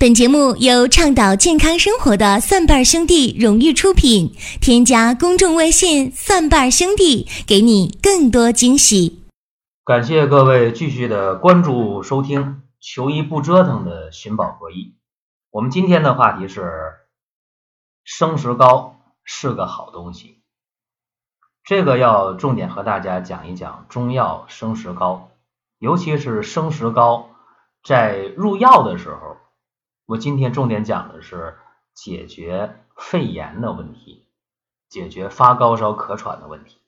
本节目由倡导健康生活的蒜瓣兄弟荣誉出品。添加公众微信“蒜瓣兄弟”，给你更多惊喜。感谢各位继续的关注收听“求医不折腾”的寻宝博弈。我们今天的话题是生石膏是个好东西。这个要重点和大家讲一讲中药生石膏，尤其是生石膏在入药的时候。我今天重点讲的是解决肺炎的问题，解决发高烧咳喘的问题。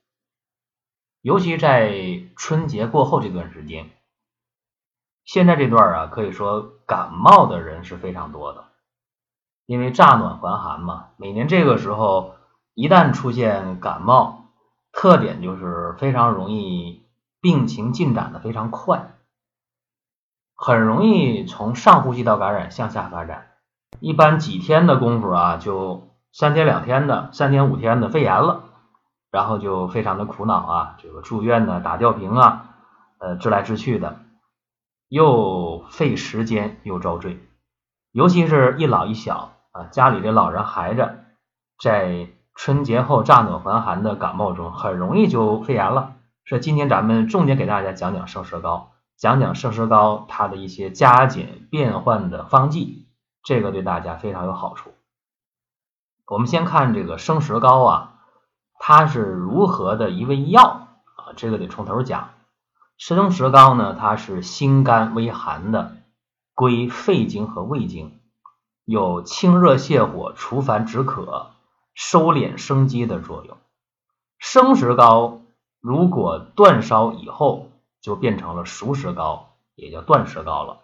尤其在春节过后这段时间，现在这段啊，可以说感冒的人是非常多的，因为乍暖还寒嘛。每年这个时候，一旦出现感冒，特点就是非常容易病情进展的非常快。很容易从上呼吸道感染向下发展，一般几天的功夫啊，就三天两天的、三天五天的肺炎了，然后就非常的苦恼啊，这个住院呢、打吊瓶啊，呃，治来治去的，又费时间又遭罪，尤其是一老一小啊，家里的老人孩子，在春节后乍暖还寒的感冒中，很容易就肺炎了。所以今天咱们重点给大家讲讲生石膏。讲讲生石膏它的一些加减变换的方剂，这个对大家非常有好处。我们先看这个生石膏啊，它是如何的一味药啊？这个得从头讲。生石膏呢，它是辛甘微寒的，归肺经和胃经，有清热泻火、除烦止渴、收敛生机的作用。生石膏如果断烧以后，就变成了熟石膏，也叫断石膏了。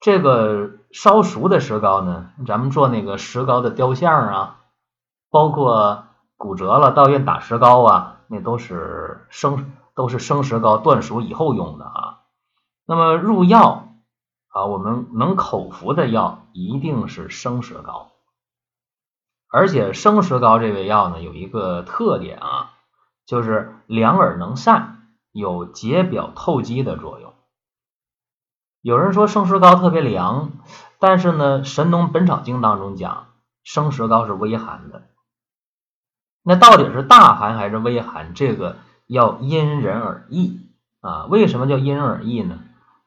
这个烧熟的石膏呢，咱们做那个石膏的雕像啊，包括骨折了到院打石膏啊，那都是生都是生石膏断熟以后用的啊。那么入药啊，我们能口服的药一定是生石膏，而且生石膏这味药呢，有一个特点啊，就是凉而能散。有解表透肌的作用。有人说生石膏特别凉，但是呢，《神农本草经》当中讲生石膏是微寒的。那到底是大寒还是微寒？这个要因人而异啊。为什么叫因人而异呢？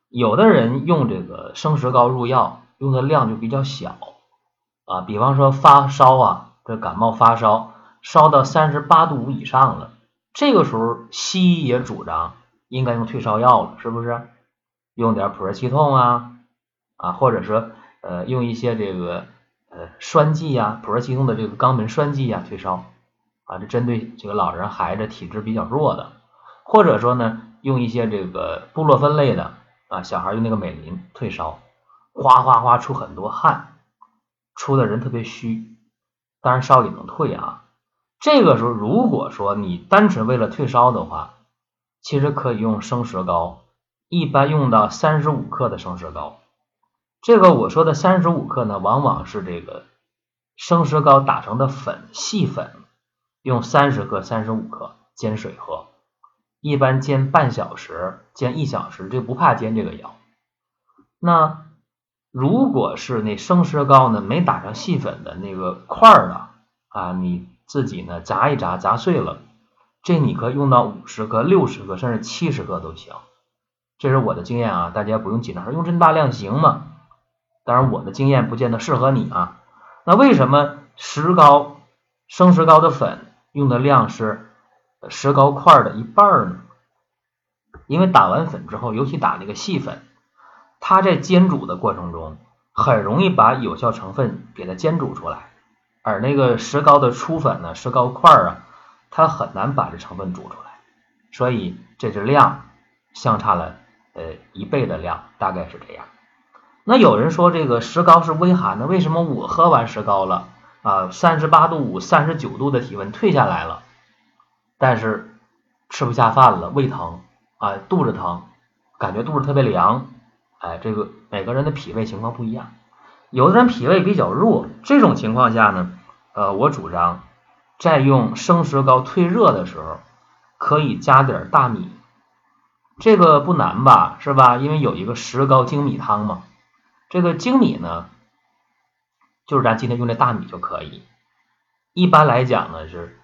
有的人用这个生石膏入药，用的量就比较小啊。比方说发烧啊，这感冒发烧，烧到三十八度五以上了。这个时候，西医也主张应该用退烧药了，是不是？用点普热息痛啊，啊，或者说呃，用一些这个呃栓剂呀，普热息痛的这个肛门栓剂呀，退烧啊，这针对这个老人孩子体质比较弱的，或者说呢，用一些这个布洛芬类的啊，小孩用那个美林退烧，哗哗哗出很多汗，出的人特别虚，当然烧也能退啊。这个时候，如果说你单纯为了退烧的话，其实可以用生石膏，一般用到三十五克的生石膏。这个我说的三十五克呢，往往是这个生石膏打成的粉，细粉，用三十克、三十五克煎水喝，一般煎半小时、煎一小时，这不怕煎这个药。那如果是那生石膏呢，没打成细粉的那个块儿啊，啊你。自己呢砸一砸，砸碎了，这你可以用到五十克、六十克，甚至七十克都行。这是我的经验啊，大家不用紧张，用这么大量行吗？当然，我的经验不见得适合你啊。那为什么石膏、生石膏的粉用的量是石膏块的一半呢？因为打完粉之后，尤其打那个细粉，它在煎煮的过程中，很容易把有效成分给它煎煮出来。而那个石膏的粗粉呢，石膏块啊，它很难把这成分煮出来，所以这是量相差了呃一倍的量，大概是这样。那有人说这个石膏是微寒的，为什么我喝完石膏了啊，三十八度五、三十九度的体温退下来了，但是吃不下饭了，胃疼啊，肚子疼，感觉肚子特别凉，哎，这个每个人的脾胃情况不一样。有的人脾胃比较弱，这种情况下呢，呃，我主张在用生石膏退热的时候，可以加点大米，这个不难吧，是吧？因为有一个石膏精米汤嘛，这个精米呢，就是咱今天用的大米就可以。一般来讲呢是，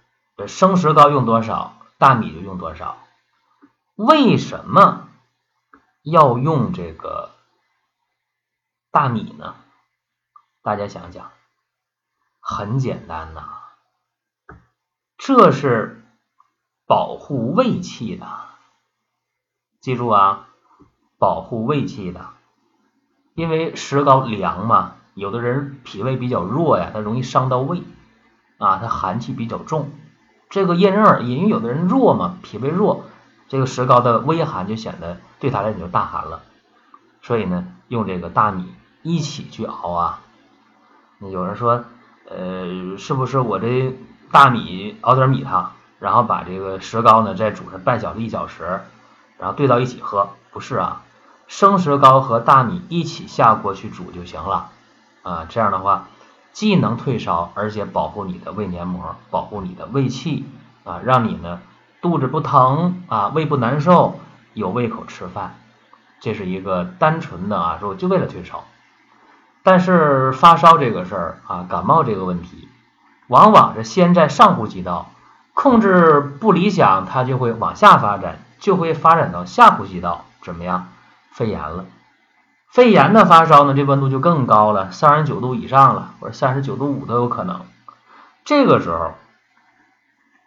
生石膏用多少，大米就用多少。为什么要用这个大米呢？大家想想，很简单呐，这是保护胃气的。记住啊，保护胃气的，因为石膏凉嘛，有的人脾胃比较弱呀，他容易伤到胃。啊，它寒气比较重，这个因人而异，因为有的人弱嘛，脾胃弱，这个石膏的微寒就显得对他来讲就大寒了，所以呢，用这个大米一起去熬啊。有人说，呃，是不是我这大米熬点米汤，然后把这个石膏呢再煮上半小时一小时，然后兑到一起喝？不是啊，生石膏和大米一起下锅去煮就行了啊，这样的话。既能退烧，而且保护你的胃黏膜，保护你的胃气啊，让你呢肚子不疼啊，胃不难受，有胃口吃饭。这是一个单纯的啊，说就为了退烧。但是发烧这个事儿啊，感冒这个问题，往往是先在上呼吸道控制不理想，它就会往下发展，就会发展到下呼吸道，怎么样？肺炎了。肺炎的发烧呢，这温度就更高了，三十九度以上了，或者三十九度五都有可能。这个时候，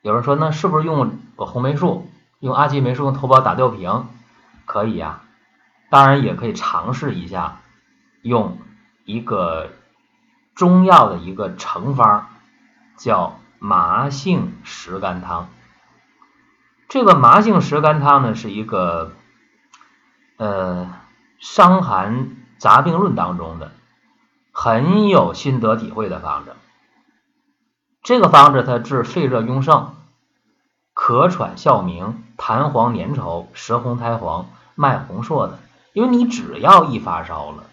有人说，那是不是用红霉素、用阿奇霉素、用头孢打吊瓶可以呀？当然也可以尝试一下，用一个中药的一个成方，叫麻杏石甘汤。这个麻杏石甘汤呢，是一个呃。《伤寒杂病论》当中的很有心得体会的方子，这个方子它治肺热壅盛、咳喘哮鸣、痰黄粘稠、舌红苔黄、脉红数的。因为你只要一发烧了，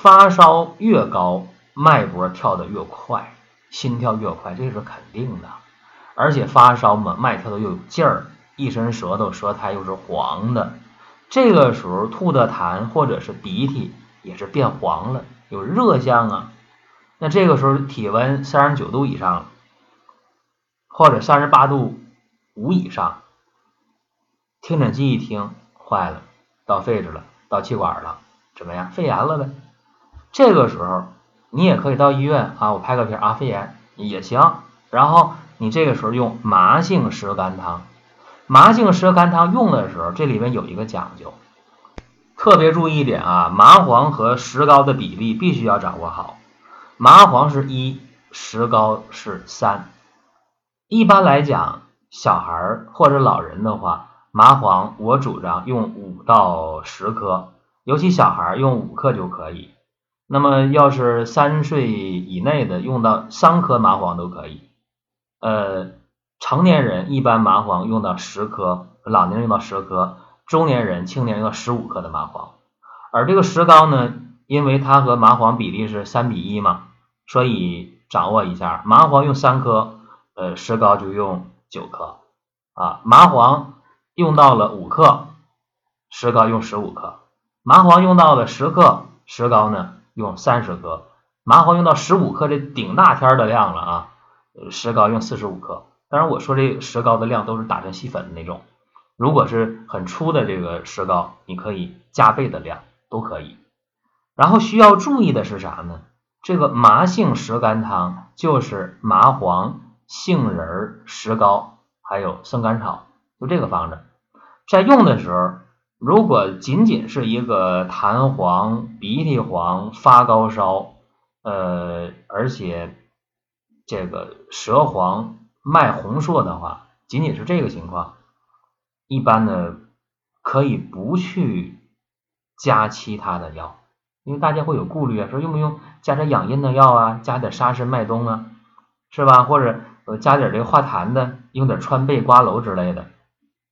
发烧越高，脉搏跳得越快，心跳越快，这是肯定的。而且发烧嘛，脉跳的又有劲儿，一伸舌头，舌苔又是黄的。这个时候吐的痰或者是鼻涕也是变黄了，有热象啊。那这个时候体温三十九度以上，或者三十八度五以上，听诊器一听坏了，到肺子了，到气管了，怎么样？肺炎了呗。这个时候你也可以到医院啊，我拍个片啊，肺炎也行。然后你这个时候用麻杏石甘汤。麻杏石甘汤用的时候，这里面有一个讲究，特别注意一点啊，麻黄和石膏的比例必须要掌握好。麻黄是一，石膏是三。一般来讲，小孩或者老人的话，麻黄我主张用五到十克，尤其小孩用五克就可以。那么要是三岁以内的，用到三颗麻黄都可以。呃。成年人一般麻黄用到十颗，老年人用到十颗，中年人、青年用到十五克的麻黄。而这个石膏呢，因为它和麻黄比例是三比一嘛，所以掌握一下，麻黄用三颗，呃，石膏就用九克啊。麻黄用到了五克，石膏用十五克；麻黄用到了十克，石膏呢用三十克；麻黄用到十五克，这顶大天的量了啊，石膏用四十五克。当然，我说这石膏的量都是打成细粉的那种。如果是很粗的这个石膏，你可以加倍的量都可以。然后需要注意的是啥呢？这个麻杏石甘汤就是麻黄、杏仁、石膏还有生甘草，就这个方子。在用的时候，如果仅仅是一个痰黄、鼻涕黄、发高烧，呃，而且这个舌黄。脉红硕的话，仅仅是这个情况，一般呢可以不去加其他的药，因为大家会有顾虑啊，说用不用加点养阴的药啊，加点沙参麦冬啊，是吧？或者呃加点这个化痰的，用点川贝瓜蒌之类的，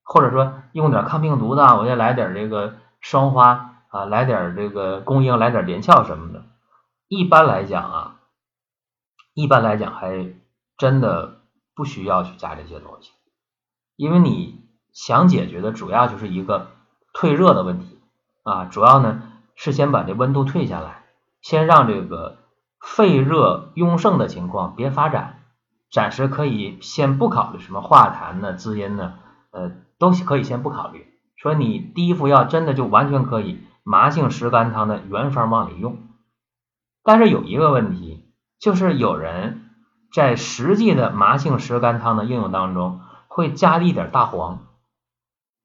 或者说用点抗病毒的，我再来点这个双花啊，来点这个宫英，来点连翘什么的。一般来讲啊，一般来讲还真的。不需要去加这些东西，因为你想解决的主要就是一个退热的问题啊，主要呢是先把这温度退下来，先让这个肺热壅盛的情况别发展，暂时可以先不考虑什么化痰呢、滋阴呢，呃，都可以先不考虑。说你第一副药真的就完全可以麻杏石甘汤的原方往里用，但是有一个问题，就是有人在实际的麻杏石甘汤的应用当中会加一点大黄。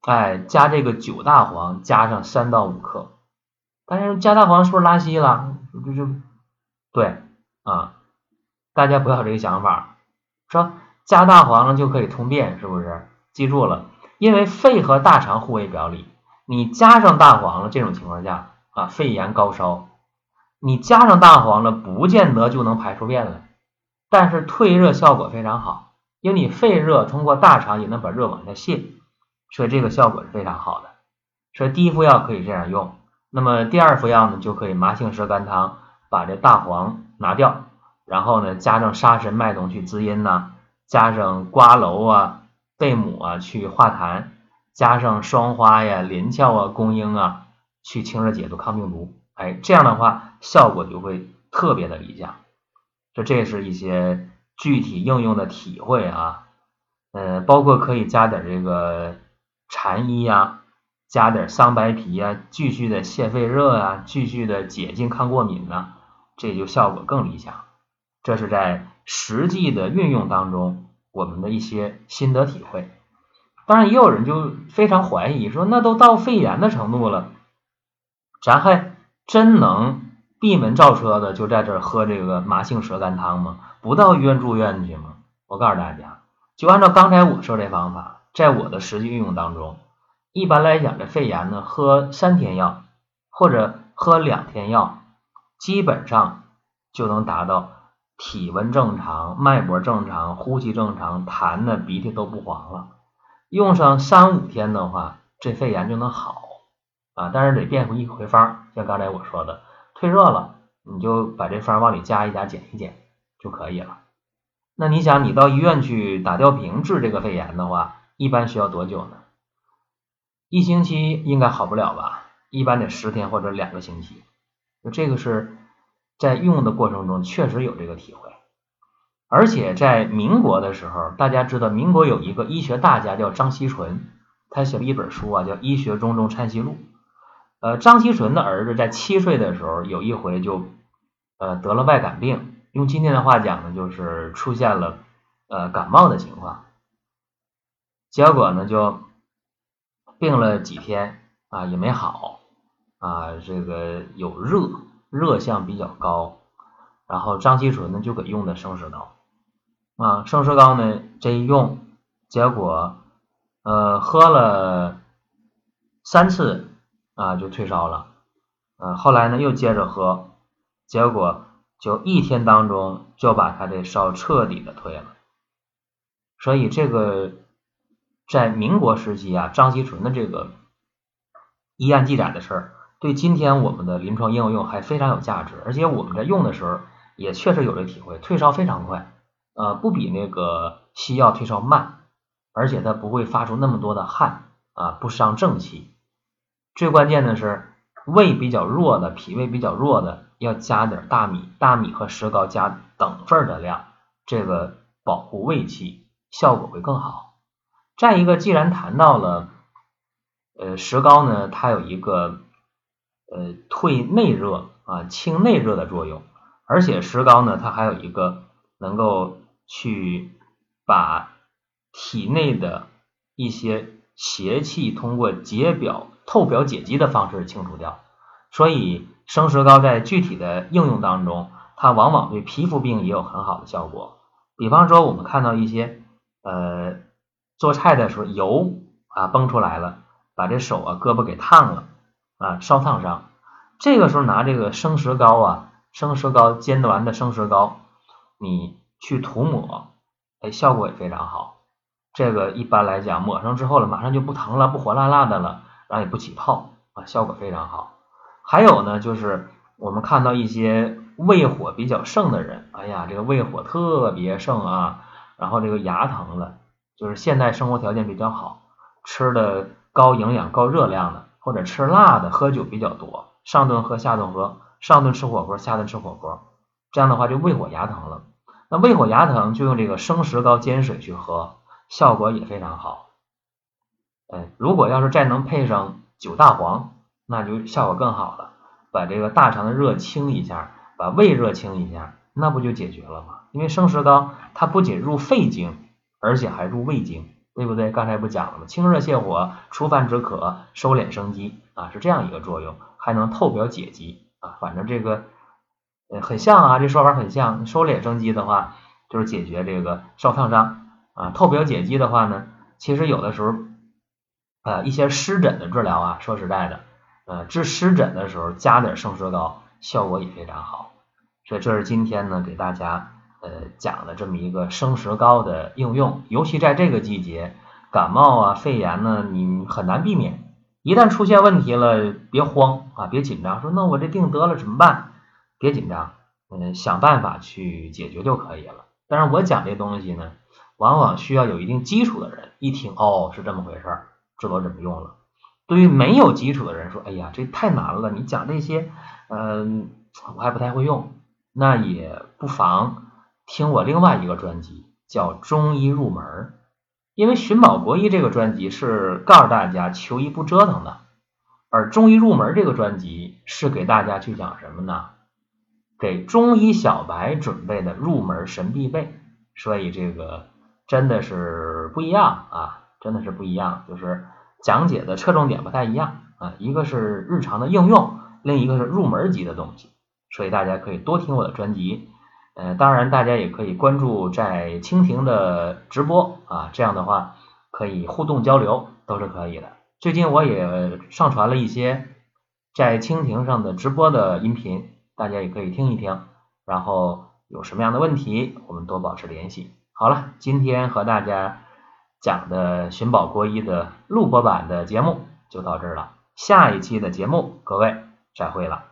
哎，加这个九大黄，加上三到五克。但是加大黄是不是拉稀了？就就对啊，大家不要这个想法，说加大黄就可以通便，是不是？记住了，因为肺和大肠互为表里，你加上大黄了，这种情况下啊，肺炎高烧，你加上大黄了，不见得就能排出便来，但是退热效果非常好，因为你肺热通过大肠也能把热往下泄。所以这个效果是非常好的，所以第一副药可以这样用。那么第二副药呢，就可以麻杏石甘汤，把这大黄拿掉，然后呢加上沙参、麦冬去滋阴呐，加上瓜蒌啊、贝母啊去化痰，加上双花呀、连翘啊、公英啊去清热解毒、抗病毒。哎，这样的话效果就会特别的理想。这这是一些具体应用的体会啊，呃，包括可以加点这个。蝉衣呀，加点桑白皮呀，继续的泻肺热啊，继续的解痉抗过敏呢，这就效果更理想。这是在实际的运用当中，我们的一些心得体会。当然，也有人就非常怀疑说，那都到肺炎的程度了，咱还真能闭门造车的就在这喝这个麻杏舌甘汤吗？不到医院住院去吗？我告诉大家，就按照刚才我说这方法。在我的实际运用当中，一般来讲，这肺炎呢，喝三天药或者喝两天药，基本上就能达到体温正常、脉搏正常、呼吸正常、痰呢鼻涕都不黄了。用上三五天的话，这肺炎就能好啊。但是得变回一回方，像刚才我说的，退热了，你就把这方往里加一加，减一减就可以了。那你想，你到医院去打吊瓶治这个肺炎的话，一般需要多久呢？一星期应该好不了吧？一般得十天或者两个星期。就这个是在用的过程中确实有这个体会。而且在民国的时候，大家知道民国有一个医学大家叫张锡纯，他写了一本书啊，叫《医学中中参析录》。呃，张锡纯的儿子在七岁的时候有一回就呃得了外感病，用今天的话讲呢，就是出现了呃感冒的情况。结果呢，就病了几天啊，也没好啊，这个有热，热象比较高，然后张锡纯呢就给用的生石膏啊，生石膏呢这一用，结果呃喝了三次啊就退烧了，呃后来呢又接着喝，结果就一天当中就把他的烧彻底的退了，所以这个。在民国时期啊，张锡纯的这个医案记载的事儿，对今天我们的临床应用还非常有价值，而且我们在用的时候也确实有这体会，退烧非常快，呃，不比那个西药退烧慢，而且它不会发出那么多的汗啊，不伤正气。最关键的是胃比较弱的、脾胃比较弱的，要加点大米，大米和石膏加等份的量，这个保护胃气效果会更好。再一个，既然谈到了，呃，石膏呢，它有一个呃退内热啊、清内热的作用，而且石膏呢，它还有一个能够去把体内的一些邪气通过解表、透表解肌的方式清除掉，所以生石膏在具体的应用当中，它往往对皮肤病也有很好的效果。比方说，我们看到一些呃。做菜的时候油啊崩出来了，把这手啊胳膊给烫了啊烧烫伤，这个时候拿这个生石膏啊生石膏煎完的生石膏，你去涂抹，哎效果也非常好。这个一般来讲抹上之后了，马上就不疼了，不火辣辣的了，然后也不起泡啊，效果非常好。还有呢，就是我们看到一些胃火比较盛的人，哎呀这个胃火特别盛啊，然后这个牙疼了。就是现代生活条件比较好，吃的高营养、高热量的，或者吃辣的、喝酒比较多，上顿喝下顿喝，上顿吃火锅，下顿吃火锅，这样的话就胃火牙疼了。那胃火牙疼就用这个生石膏煎水去喝，效果也非常好。嗯，如果要是再能配上九大黄，那就效果更好了，把这个大肠的热清一下，把胃热清一下，那不就解决了吗？因为生石膏它不仅入肺经，而且还入胃经，对不对？刚才不讲了吗？清热泻火，除烦止渴，收敛生机啊，是这样一个作用，还能透表解肌啊。反正这个。很像啊，这说法很像。收敛生机的话，就是解决这个烧烫伤啊。透表解肌的话呢，其实有的时候啊，一些湿疹的治疗啊，说实在的，呃，治湿疹的时候加点生石膏，效果也非常好。所以这是今天呢给大家呃讲的这么一个生石膏的应用。尤其在这个季节，感冒啊、肺炎呢，你很难避免。一旦出现问题了，别慌啊，别紧张，说那我这病得了怎么办？别紧张，嗯，想办法去解决就可以了。但是我讲这东西呢，往往需要有一定基础的人一听，哦，是这么回事儿，知道怎么用了。对于没有基础的人说，哎呀，这太难了，你讲这些，嗯，我还不太会用，那也不妨听我另外一个专辑，叫《中医入门》。因为寻宝国医这个专辑是告诉大家求医不折腾的，而《中医入门》这个专辑是给大家去讲什么呢？给中医小白准备的入门神必备，所以这个真的是不一样啊，真的是不一样，就是讲解的侧重点不太一样啊，一个是日常的应用，另一个是入门级的东西，所以大家可以多听我的专辑，呃，当然大家也可以关注在蜻蜓的直播啊，这样的话可以互动交流都是可以的。最近我也上传了一些在蜻蜓上的直播的音频。大家也可以听一听，然后有什么样的问题，我们多保持联系。好了，今天和大家讲的寻宝国医的录播版的节目就到这儿了，下一期的节目各位再会了。